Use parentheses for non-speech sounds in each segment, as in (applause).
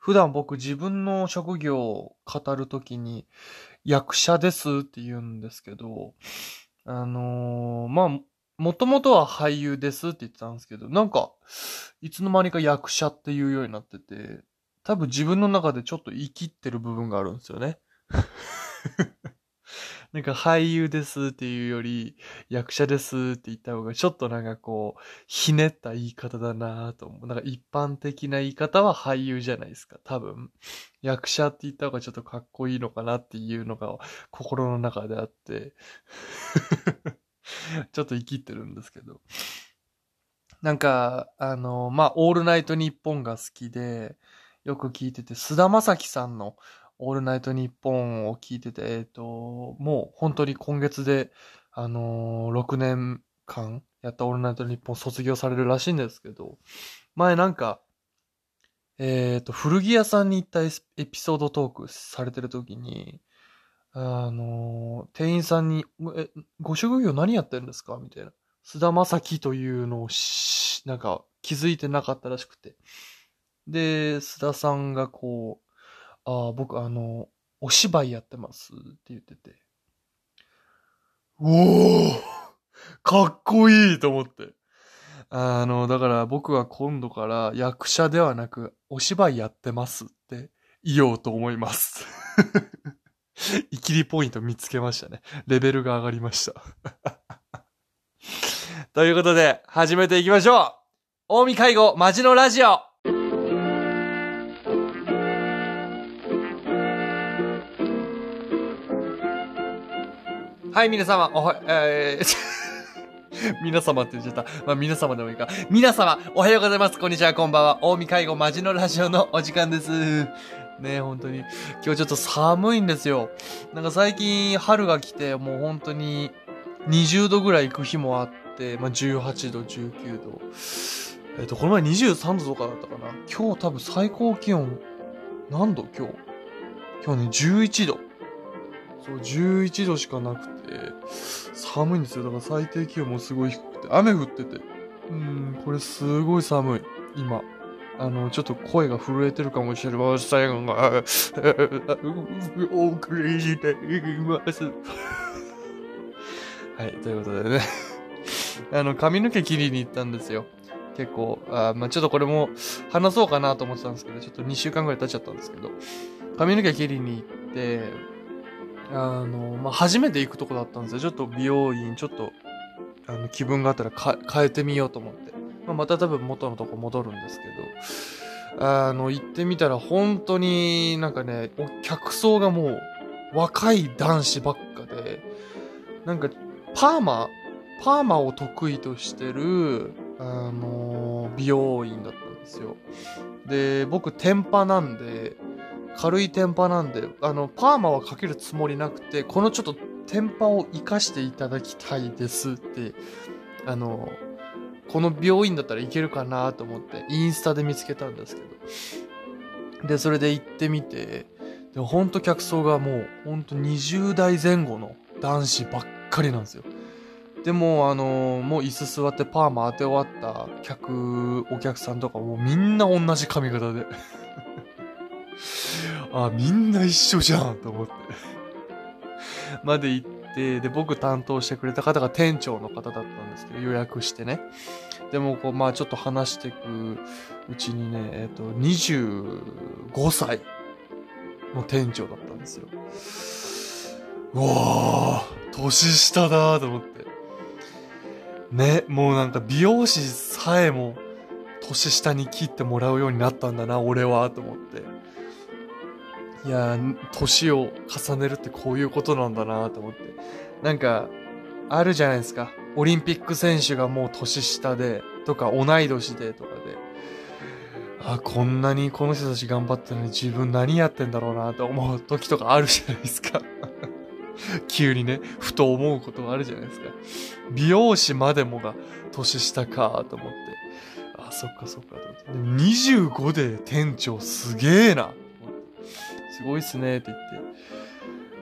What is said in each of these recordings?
普段僕自分の職業を語るときに、役者ですって言うんですけど、あのー、まあ、もともとは俳優ですって言ってたんですけど、なんか、いつの間にか役者っていうようになってて、多分自分の中でちょっと生きってる部分があるんですよね。(laughs) なんか俳優ですっていうより、役者ですって言った方がちょっとなんかこう、ひねった言い方だなと思う。なんか一般的な言い方は俳優じゃないですか。多分。役者って言った方がちょっとかっこいいのかなっていうのが心の中であって。(laughs) ちょっと生きってるんですけど。なんか、あの、まあ、オールナイトニッポンが好きで、よく聞いてて、菅田将暉さんのオールナイトニッポンを聞いてて、えっ、ー、と、もう本当に今月で、あのー、6年間やったオールナイトニッポン卒業されるらしいんですけど、前なんか、えっ、ー、と、古着屋さんに行ったエピソードトークされてる時に、あの店員さんに、え、ご職業何やってるんですか？みたいな。菅田将暉というのをし、なんか気づいてなかったらしくて。で、須田さんがこう、ああ、僕あの、お芝居やってますって言ってて。おおかっこいいと思って。あの、だから僕は今度から役者ではなく、お芝居やってますって言おうと思います。(laughs) イキリポイント見つけましたね。レベルが上がりました。(laughs) ということで、始めていきましょう近江介護マジのラジオはい、皆様、おは、えー、(laughs) 皆様って言っちゃった。まあ、皆様でもいいか。皆様、おはようございます。こんにちは、こんばんは。大見介護マジのラジオのお時間です。ね本当に。今日ちょっと寒いんですよ。なんか最近春が来て、もう本当に20度ぐらい行く日もあって、まあ、18度、19度。えっ、と、この前23度とかだったかな。今日多分最高気温、何度？今日。今日ね、11度。そう、11度しかなくて、寒いんですよ。だから最低気温もすごい低くて、雨降ってて。うん、これすごい寒い。今。あの、ちょっと声が震えてるかもしれませんが、お送りしています。はい、ということでね。(laughs) あの、髪の毛切りに行ったんですよ。結構、あまあ、ちょっとこれも話そうかなと思ってたんですけど、ちょっと2週間ぐらい経っちゃったんですけど、髪の毛切りに行って、あの、まあ、初めて行くとこだったんですよ。ちょっと美容院、ちょっと、あの、気分があったら変えてみようと思って。まあ、また多分元のとこ戻るんですけど、あの、行ってみたら本当になんかね、客層がもう若い男子ばっかで、なんか、パーマ、パーマを得意としてる、あの美容院だったんですよ。で、僕、天パなんで、軽いテンパなんで、あの、パーマはかけるつもりなくて、このちょっとテンパを活かしていただきたいですって、あの、この病院だったらいけるかなと思って、インスタで見つけたんですけど。で、それで行ってみて、で、ほんと客層がもう、ほんと20代前後の男子ばっかりなんですよ。でも、あのもう椅子座ってパーマ当て終わった客、お客さんとかもみんな同じ髪型であ、みんな一緒じゃんと思って。(laughs) まで行って、で、僕担当してくれた方が店長の方だったんですけど、予約してね。でも、こう、まあちょっと話していくうちにね、えっ、と、25歳の店長だったんですよ。うわー、年下だと思って。ね、もうなんか美容師さえも年下に切ってもらうようになったんだな、俺は、と思って。いや年を重ねるってこういうことなんだなと思って。なんか、あるじゃないですか。オリンピック選手がもう年下で、とか同い年でとかで。あ、こんなにこの人たち頑張ってるのに自分何やってんだろうなと思う時とかあるじゃないですか。(laughs) 急にね、ふと思うことがあるじゃないですか。美容師までもが年下かと思って。あ、そっかそっかと思って。でも25で店長すげえな。すごいっすねって言って。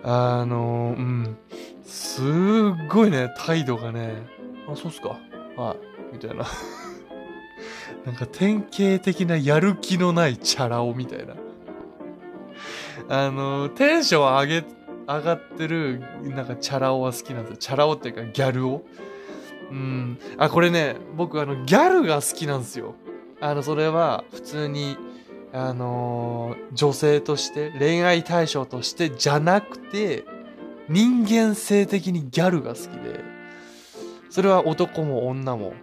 あのうん。すっごいね、態度がね、あ、そうっすか。はい。みたいな。(laughs) なんか典型的なやる気のないチャラ男みたいな。あの、テンション上げ、上がってる、なんかチャラ男は好きなんですよ。チャラ男っていうかギャル男うん。あ、これね、僕あの、ギャルが好きなんですよ。あの、それは普通に、あのー、女性として、恋愛対象としてじゃなくて、人間性的にギャルが好きで、それは男も女も、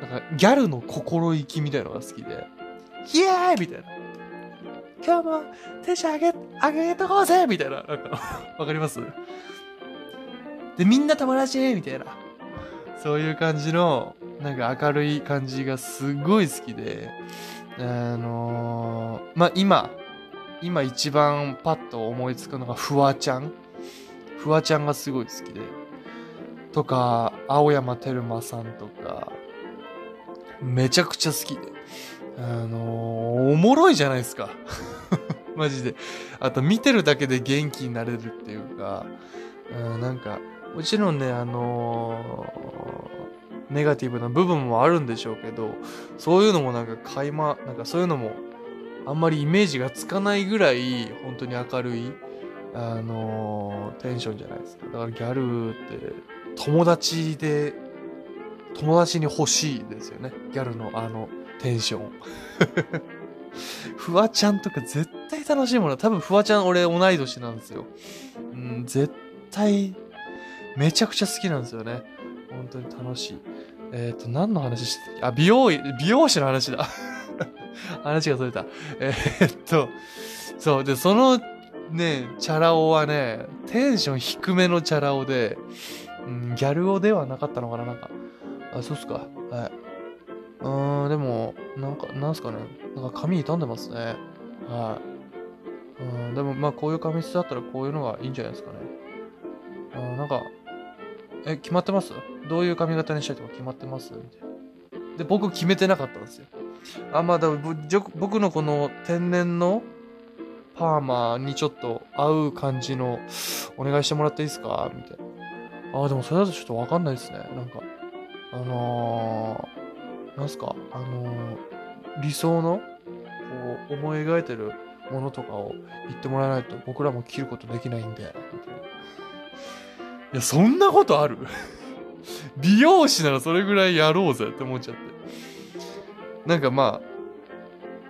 なんかギャルの心意気みたいのが好きで、イエーイみたいな。今日もテンション上げ、上げとこうぜみたいな。なんか (laughs) わかります？で、みんな友達？みたいな。そういう感じの、なんか明るい感じがすごい好きで、あのー、まあ、今、今一番パッと思いつくのがフワちゃん。フワちゃんがすごい好きで。とか、青山テルマさんとか、めちゃくちゃ好きで。あのー、おもろいじゃないですか。(laughs) マジで。あと見てるだけで元気になれるっていうか、うん、なんか、もちろんね、あの、ネガティブな部分もあるんでしょうけど、そういうのもなんか垣間、なんかそういうのもあんまりイメージがつかないぐらい、本当に明るい、あのー、テンションじゃないですか。だからギャルって友達で、友達に欲しいですよね。ギャルのあのテンション。(laughs) フワちゃんとか絶対楽しいもの。多分フワちゃん俺同い年なんですよ。うん、絶対、めちゃくちゃ好きなんですよね。本当に楽しい。えっ、ー、と、何の話してあ、美容、美容師の話だ。(laughs) 話がそれた。えー、っと、そう。で、そのね、チャラ男はね、テンション低めのチャラ男で、うん、ギャル男ではなかったのかななんか。あ、そうっすか。はい。うーん、でも、なんか、なんすかね。なんか髪傷んでますね。はい。うん、でも、まあ、こういう髪質だったらこういうのがいいんじゃないですかね。うん、なんか、え、決まってます？どういう髪型にしたいとか決まってます？みたいな。で、僕決めてなかったんですよ。あ、まあ、だ僕のこの天然のパーマにちょっと合う感じのお願いしてもらっていいですか？みたいな。あ、でもそれだとちょっとわかんないですね。なんか、あのー、なんすか、あのー、理想の、こう、思い描いてるものとかを言ってもらわないと僕らも切ることできないんで、みたいないや、そんなことある？美容師ならそれぐらいやろうぜって思っちゃって。なんかまあ、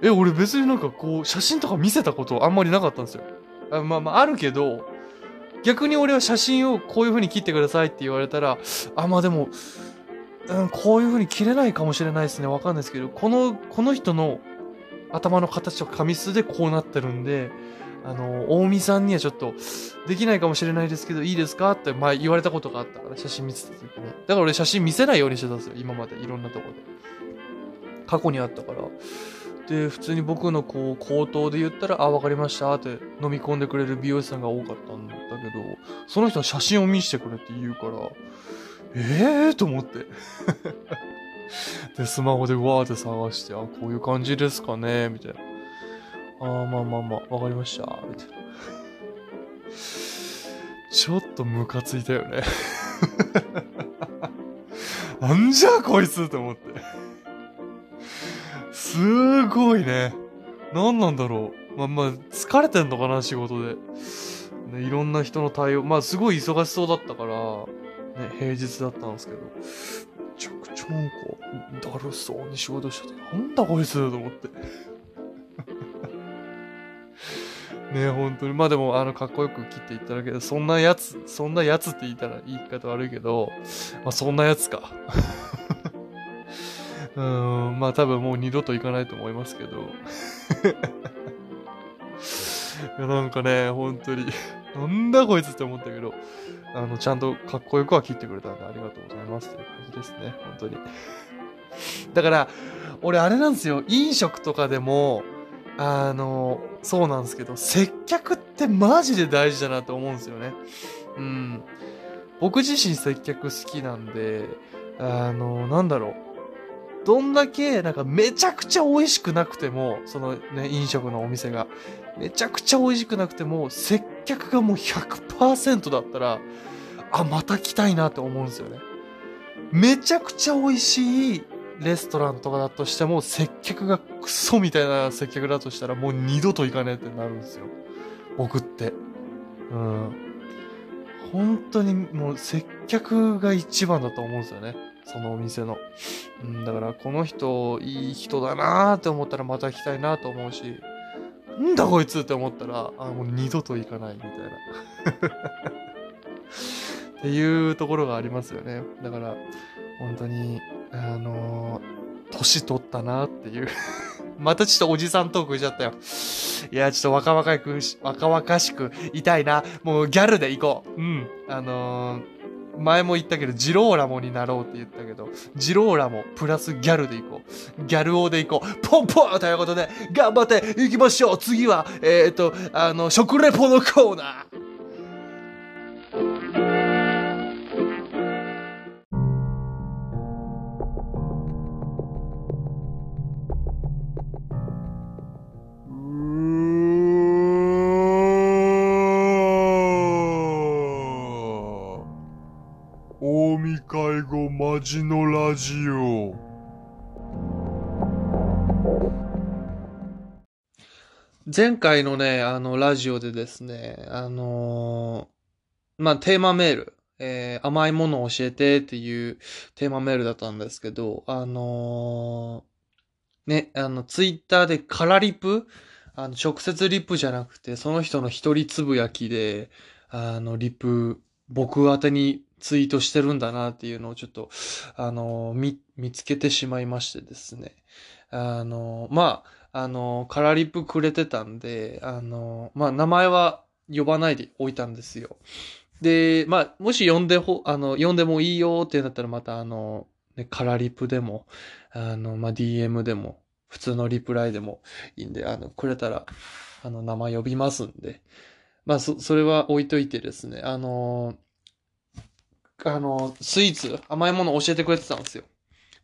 え、俺別になんかこう、写真とか見せたことあんまりなかったんですよ。あまあまあ、あるけど、逆に俺は写真をこういう風に切ってくださいって言われたら、あ、まあでも、うん、こういう風に切れないかもしれないですね。わかんないですけど、この、この人の頭の形と紙質でこうなってるんで、あの、大見さんにはちょっと、できないかもしれないですけど、いいですか？って前言われたことがあったから、写真見せた時に。だから俺写真見せないようにしてたんですよ。今まで。いろんなとこで。過去にあったから。で、普通に僕のこう、口頭で言ったら、あ、わかりましたって飲み込んでくれる美容師さんが多かったんだけど、その人は写真を見せてくれって言うから、ええー、と思って。(laughs) で、スマホでわーって探して、あ、こういう感じですかねみたいな。ああ、まあまあまあ、わかりました。みたいな。ちょっとムカついたよね。(laughs) なんじゃこいつと思って。すごいね。何なんだろう。まあまあ、疲れてんのかな、仕事で。ね、いろんな人の対応。まあ、すごい忙しそうだったから、ね、平日だったんですけど、めちゃくちゃなんか、だるそうに仕事してて、なんだこいつと思って。ね本当に。まあでも、あの、かっこよく切っていっただけで、そんなやつ、そんなやつって言ったら言い方悪いけど、まあそんなやつか。(laughs) うん、まあ多分もう二度と行かないと思いますけど。(laughs) いやなんかね、本当になんだこいつって思ったけど、あの、ちゃんとかっこよくは切ってくれたんでありがとうございますっていう感じですね。本当に。だから、俺あれなんですよ。飲食とかでも、あの、そうなんですけど、接客ってマジで大事だなと思うんですよね。うん。僕自身接客好きなんで、あの、なんだろう。どんだけ、なんかめちゃくちゃ美味しくなくても、そのね、飲食のお店が、めちゃくちゃ美味しくなくても、接客がもう100%だったら、あ、また来たいなって思うんですよね。めちゃくちゃ美味しいレストランとかだとしても、接客がクソみたいな接客だとしたら、もう二度と行かねえってなるんですよ。僕って。うん。本当にもう接客が一番だと思うんですよね。そのお店の。うん、だからこの人いい人だなーって思ったらまた来たいなと思うし、なんだこいつって思ったら、あ、もう二度と行かないみたいな。(laughs) っていうところがありますよね。だから、本当に、あのー年取ったなっていう。(laughs) またちょっとおじさんトークしちゃったよ。いや、ちょっと若々く、若々しくいたいな。もうギャルで行こう。うん。あのー前も言ったけど、ジローラモになろうって言ったけど、ジローラモプラスギャルで行こう。ギャル王で行こう。ポンポンということで、頑張って行きましょう次は、えっ、と、あの、食レポのコーナー会後マジのラジオ。前回のね、あの、ラジオでですね、あのーまあ、テーマメール、えー甘いものを教えてっていうテーマメールだったんですけど、あのーね、あの、ツイッターでカラリプあの、直接リプじゃなくて、その人の一人つぶやきで、あの、リプ、僕宛にツイートしてるんだなっていうのをちょっと、あの、見、見つけてしまいましてですね。あの、まあ、あの、カラリップくれてたんで、あの、まあ、名前は呼ばないでおいたんですよ。で、まあ、もし呼んでほ、あの、呼んでもいいよってなったらまたあの、ね、カラリップでも、あの、まあ、DM でも、普通のリプライでもいいんで、あの、くれたら、あの、名前呼びますんで。まあ、そ、それは置いといてですね、あの、あの、スイーツ、甘いもの教えてくれてたんですよ。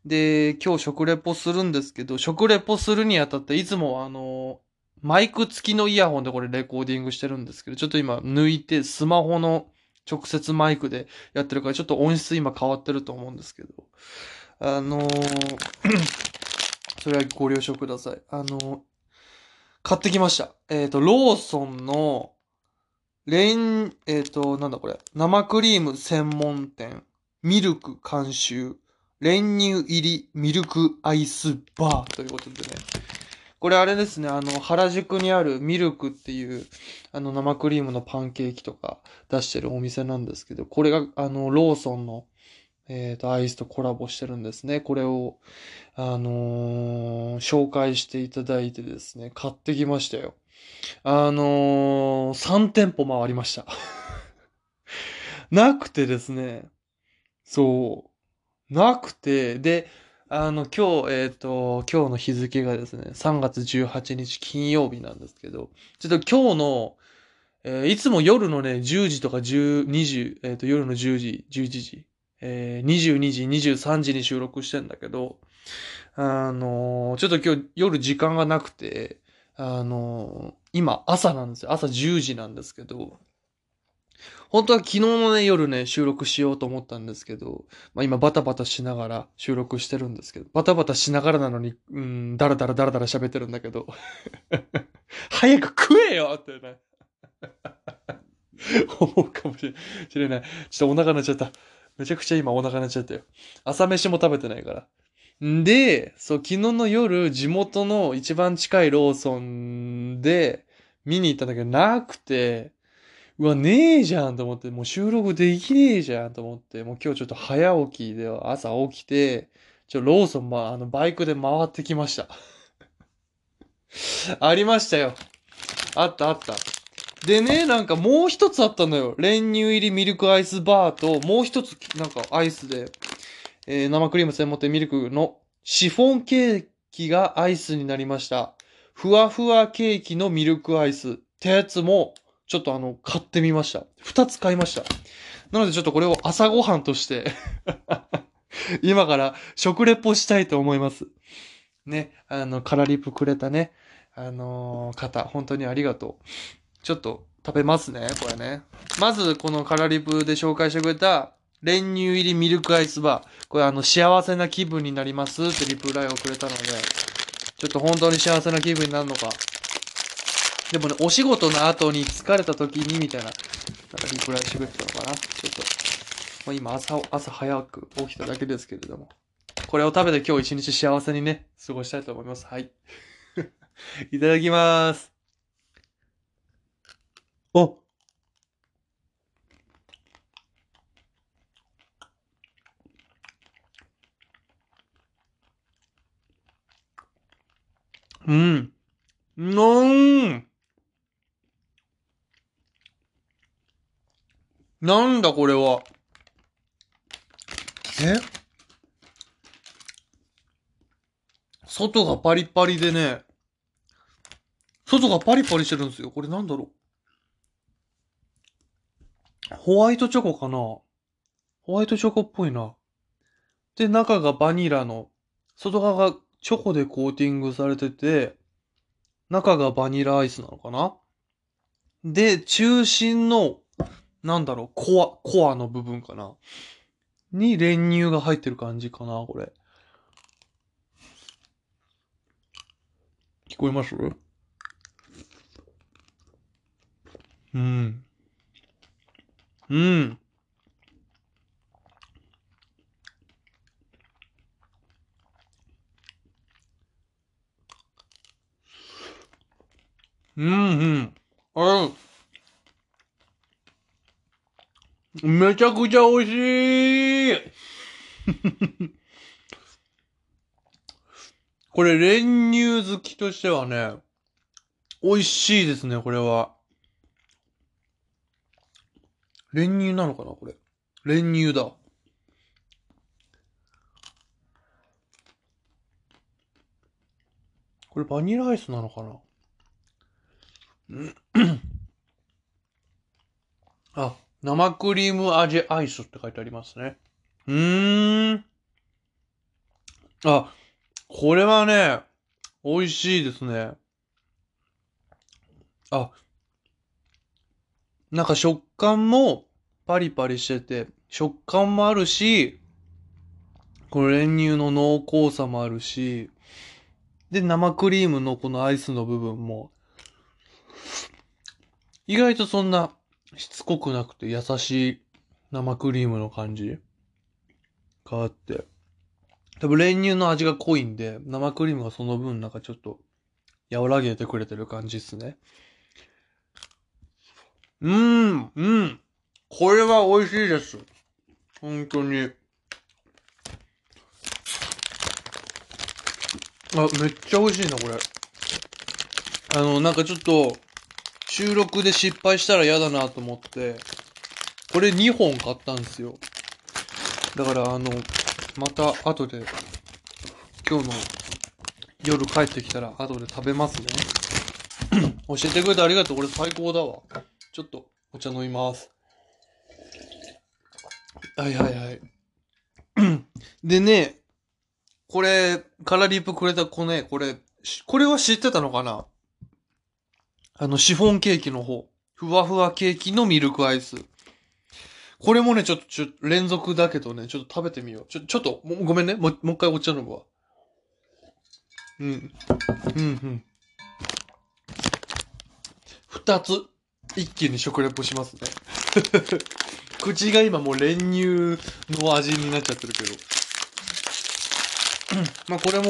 で、今日食レポするんですけど、食レポするにあたって、いつもあの、マイク付きのイヤホンでこれレコーディングしてるんですけど、ちょっと今抜いてスマホの直接マイクでやってるから、ちょっと音質今変わってると思うんですけど、あのーそれはご了承ください。あのー買ってきました。えっ、と、ローソンの、レイン、えっ、と、なんだこれ、生クリーム専門店、ミルク監修、練乳入りミルクアイスバーということでね。これあれですね、あの、原宿にあるミルクっていう、あの、生クリームのパンケーキとか出してるお店なんですけど、これが、あの、ローソンの、えっ、と、アイスとコラボしてるんですね。これを、あのー紹介していただいてですね、買ってきましたよ。あのー、3店舗回りました。(laughs) なくてですね、そう、なくて、で、あの、今日、えっ、と、今日の日付がですね、3月18日金曜日なんですけど、ちょっと今日の、えーいつも夜のね、10時とか10、20、えっ、と、夜の10時、11時、えー22時、23時に収録してんだけど、あのーちょっと今日夜時間がなくて、あの今朝なんですよ。朝10時なんですけど、本当は昨日のね、夜ね、収録しようと思ったんですけど、まあ今バタバタしながら収録してるんですけど、バタバタしながらなのに、うん、だらだらだらだら喋ってるんだけど、(laughs) 早く食えよってね、(laughs) 思うかもしれない。ちょっとお腹鳴っちゃった。めちゃくちゃ今お腹鳴っちゃったよ。朝飯も食べてないから。んで、そう、昨日の夜、地元の一番近いローソンで見に行ったんだけど、なくて、うわ、ねえじゃんと思って、もう収録できねえじゃんと思って、もう今日ちょっと早起きで朝起きて、ちょ、ローソン、まあ、あの、バイクで回ってきました。(laughs) ありましたよ。あったあった。でね、なんかもう一つあったのよ。練乳入りミルクアイスバーと、もう一つ、なんかアイスで、えー生クリーム専門店ミルクのシフォンケーキがアイスになりました。ふわふわケーキのミルクアイスってやつも、ちょっとあの、買ってみました。二つ買いました。なのでちょっとこれを朝ごはんとして、(laughs) 今から食レポしたいと思います。ね、あの、カラリップくれたね、あのー方、本当にありがとう。ちょっと食べますね、これね。まず、このカラリップで紹介してくれた、練乳入りミルクアイスバー。これあの、幸せな気分になりますってリプライをくれたので、ちょっと本当に幸せな気分になるのか、でもね、お仕事の後に疲れた時にみたいな、なんかリプライしてくれたのかな。ちょっと、まあ、今朝、朝早く起きただけですけれども。これを食べて今日一日幸せにね、過ごしたいと思います。はい。(laughs) いただきまーす。おうん。なんなんだこれは。え？外がパリパリでね、外がパリパリしてるんですよ。これなんだろう。ホワイトチョコかな？ホワイトチョコっぽいな。で、中がバニラの、外側がチョコでコーティングされてて、中がバニラアイスなのかな？で、中心の、なんだろう、コア、コアの部分かな？に練乳が入ってる感じかな、これ。聞こえます？うん。うん。うんうん。あめちゃくちゃ美味しい (laughs) これ練乳好きとしてはね、美味しいですね、これは。練乳なのかなこれ。練乳だ。これバニラアイスなのかな？(coughs) あ、生クリーム味アイスって書いてありますね。うーん。あ、これはね、美味しいですね。あ、なんか食感もパリパリしてて、食感もあるし、この練乳の濃厚さもあるし、で、生クリームのこのアイスの部分も、意外とそんなしつこくなくて優しい生クリームの感じがあって。多分練乳の味が濃いんで、生クリームがその分なんかちょっと和らげてくれてる感じっすね。うーん、うん。これは美味しいです。本当に。あ、めっちゃ美味しいな、これ。あの、なんかちょっと、収録で失敗したら嫌だなと思って、これ2本買ったんですよ。だから、あの、また後で、今日の夜帰ってきたら後で食べますね。(coughs) 教えてくれてありがとう。これ最高だわ。ちょっとお茶飲みます。はいはいはい。(coughs) でね、これ、カラリップくれた子ね、これ、これは知ってたのかな？あの、シフォンケーキの方。ふわふわケーキのミルクアイス。これもね、ちょっと、ちょ、連続だけどね、ちょっと食べてみよう。ちょ、ちょっと、ごめんね。もう、もう一回お茶飲むわ。うん。うん、うん。二つ、一気に食レポしますね。(laughs) 口が今もう練乳の味になっちゃってるけど。まあこれも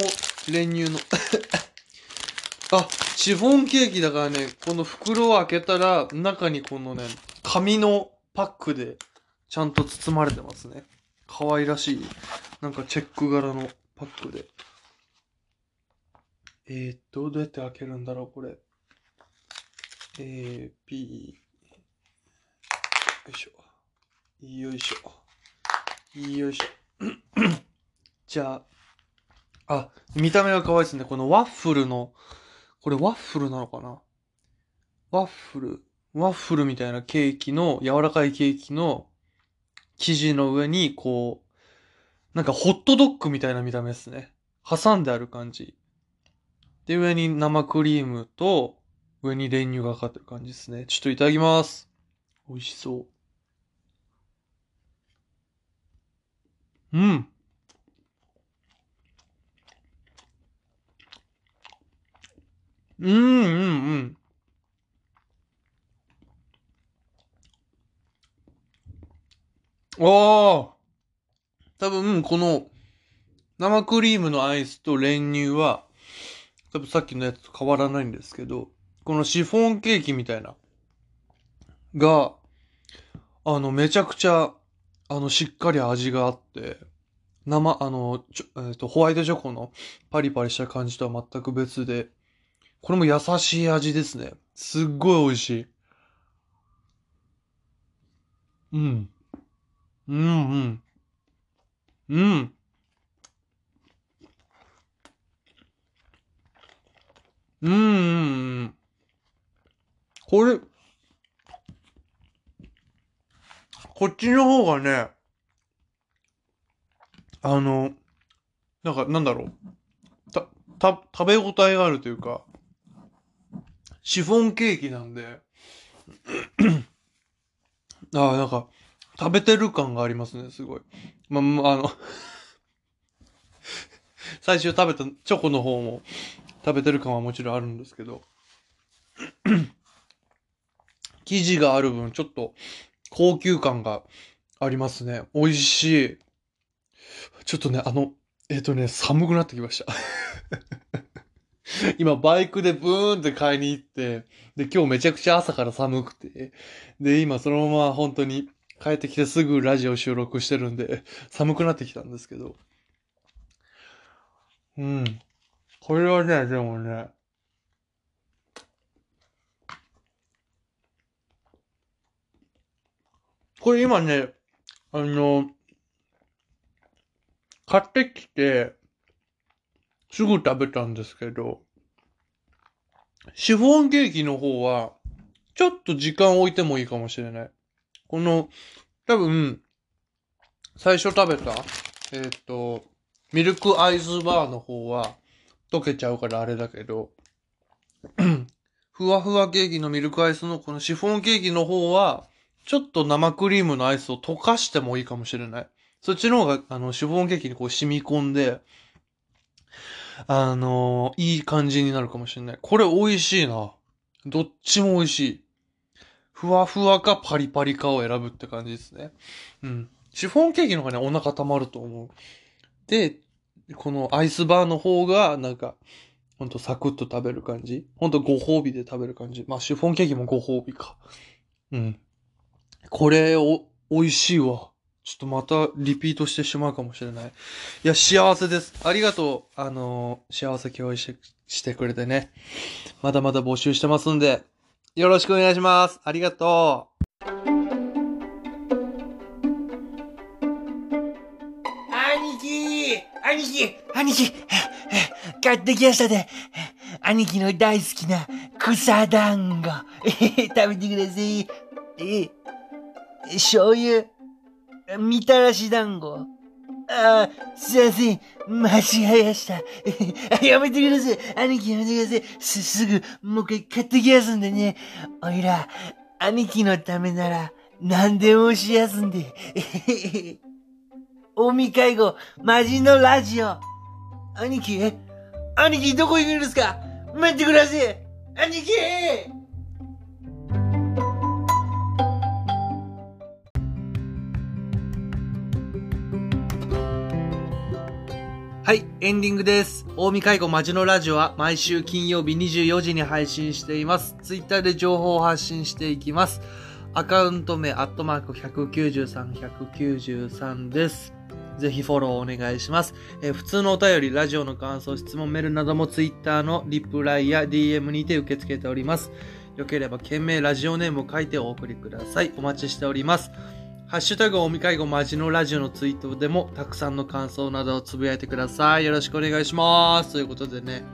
練乳の。(laughs) あ、シフォンケーキだからね、この袋を開けたら、中にこのね、紙のパックでちゃんと包まれてますね。可愛らしい。なんかチェック柄のパックで。えー、っと、どうやって開けるんだろう、これ。えー、P、よいしょ。よいしょ。よいしょ。じゃあ、あ、見た目が可愛いですね。このワッフルの、これワッフルなのかな？ワッフル、ワッフルみたいなケーキの、柔らかいケーキの生地の上に、こう、なんかホットドッグみたいな見た目ですね。挟んである感じ。で、上に生クリームと、上に練乳がかかってる感じですね。ちょっといただきます。美味しそう。うん。うん、うん、うん。ああ。多分、この、生クリームのアイスと練乳は、多分さっきのやつと変わらないんですけど、このシフォンケーキみたいな、が、あの、めちゃくちゃ、あの、しっかり味があって、生、あの、ちょえっ、ー、と、ホワイトチョコのパリパリした感じとは全く別で、これも優しい味ですね。すっごい美味しい。うん。うんうん。うん。うんうんうん。これ、こっちの方がね、あの、なんか、なんだろう。た、た、食べ応えがあるというか、シフォンケーキなんで、(clears throat) ああ、なんか、食べてる感がありますね、すごい。ま、まあの、(laughs) 最初食べたチョコの方も食べてる感はもちろんあるんですけど、(clears throat) 生地がある分、ちょっと高級感がありますね。美味しい。ちょっとね、あの、えっ、とね、寒くなってきました。(laughs) (laughs) 今、バイクでブーンって買いに行って、で、今日めちゃくちゃ朝から寒くて、で、今そのまま本当に帰ってきてすぐラジオ収録してるんで、寒くなってきたんですけど。うん。これはね、でもね、これ今ね、あの、買ってきて、すぐ食べたんですけど、シフォンケーキの方は、ちょっと時間置いてもいいかもしれない。この、多分、最初食べた、えっ、と、ミルクアイスバーの方は、溶けちゃうからあれだけど、ふわふわケーキのミルクアイスのこのシフォンケーキの方は、ちょっと生クリームのアイスを溶かしてもいいかもしれない。そっちの方が、あの、シフォンケーキにこう染み込んで、あのいい感じになるかもしれない。これ美味しいな。どっちも美味しい。ふわふわかパリパリかを選ぶって感じですね。うん。シフォンケーキの方がね、お腹溜まると思う。で、このアイスバーの方が、なんか、ほんとサクッと食べる感じ。ほんとご褒美で食べる感じ。まあ、シフォンケーキもご褒美か。うん。これ、お、美味しいわ。ちょっとまたリピートしてしまうかもしれない。いや、幸せです。ありがとう。あのー幸せ共有して、してくれてね。まだまだ募集してますんで、よろしくお願いします。ありがとう兄貴兄貴兄貴買ってきましたで。兄貴の大好きな草団子。食べてください。え、醤油、みたらし団子。あー、すいません。間違えました。(laughs) やめてください。兄貴やめてください。す、すぐ、もう一回買ってきますんでね。おいら、兄貴のためなら、何でもしやすんで。(laughs) 大見介護、マジのラジオ。兄貴？兄貴どこ行くんですか？待ってください兄貴はい、エンディングです。大見介護マジのラジオは毎週金曜日24時に配信しています。ツイッターで情報を発信していきます。アカウント名、アットマーク193、193です。ぜひフォローお願いします。え普通のお便り、ラジオの感想、質問、メールなどもツイッターのリプライや DM にて受け付けております。よければ、件名、ラジオネームを書いてお送りください。お待ちしております。ハッシュタグ、おみかいごマジのラジオのツイートでも、たくさんの感想などをつぶやいてください。よろしくお願いします。ということでね、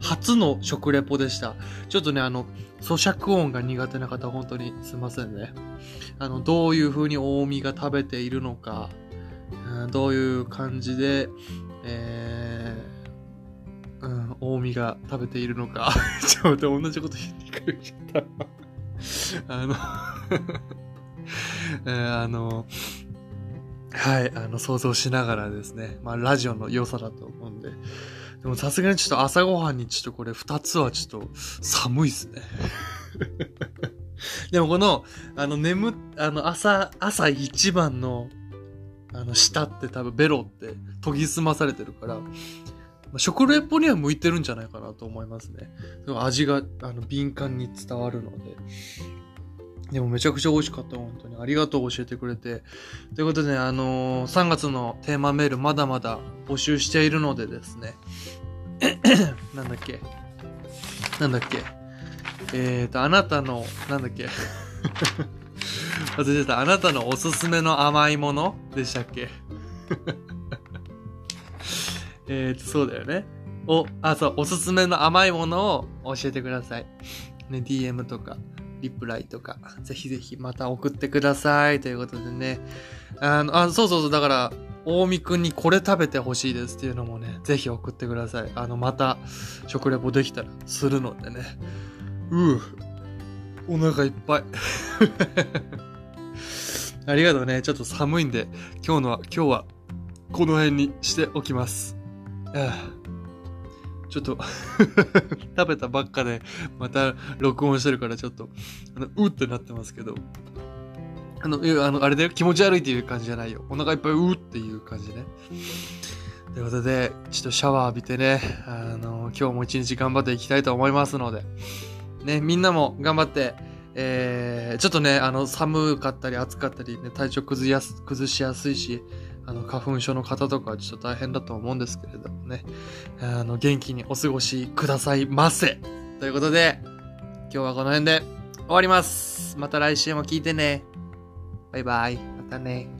初の食レポでした。ちょっとね、あの、咀嚼音が苦手な方、本当にすいませんね。あの、どういう風に大見が食べているのか、うんどういう感じで、えー、うん、大見が食べているのか。(laughs) ちょっと、同じこと言ってくれちゃった。(laughs) あの、あの、はい、あの、想像しながらですね、まあ、ラジオの良さだと思うんで、でもさすがにちょっと朝ごはんにちょっとこれ二つはちょっと寒いっすね。(laughs) でもこの、あの、眠、あの、朝、朝一番のあの、舌って多分ベロって研ぎ澄まされてるから、食レポには向いてるんじゃないかなと思いますね。味が、あの、敏感に伝わるので。でもめちゃくちゃ美味しかった、本当に。ありがとう教えてくれて。ということで、あのー3月のテーマメールまだまだ募集しているのでですね。(coughs) なんだっけ？なんだっけ？えーと、あなたの、なんだっけ？(laughs) 忘れてた。あなたのおすすめの甘いもの？でしたっけ？(laughs) えーと、そうだよね。お、あ、そう、おすすめの甘いものを教えてください。ね、DM とか、リプライとか、ぜひぜひまた送ってください。ということでね。あの、あ、そうそうそう、だから、大見くんにこれ食べてほしいですっていうのもね、ぜひ送ってください。あの、また、食レポできたらするのでね。うう、お腹いっぱい。(laughs) ありがとうね。ちょっと寒いんで、今日のは、今日は、この辺にしておきます。ああちょっと、(laughs) 食べたばっかで、また録音してるからちょっと、あの、うってなってますけど、あの、あの、あれだよ、気持ち悪いっていう感じじゃないよ。お腹いっぱいうっていう感じね。ということで、ちょっとシャワー浴びてね、あの、今日も一日頑張っていきたいと思いますので、ね、みんなも頑張って、えー、ちょっとね、あの、寒かったり暑かったりね、体調崩やす、崩しやすいし、あの、花粉症の方とかはちょっと大変だと思うんですけれどもね、あの、元気にお過ごしくださいませ。ということで、今日はこの辺で終わります。また来週も聞いてね。バイバイ。またね。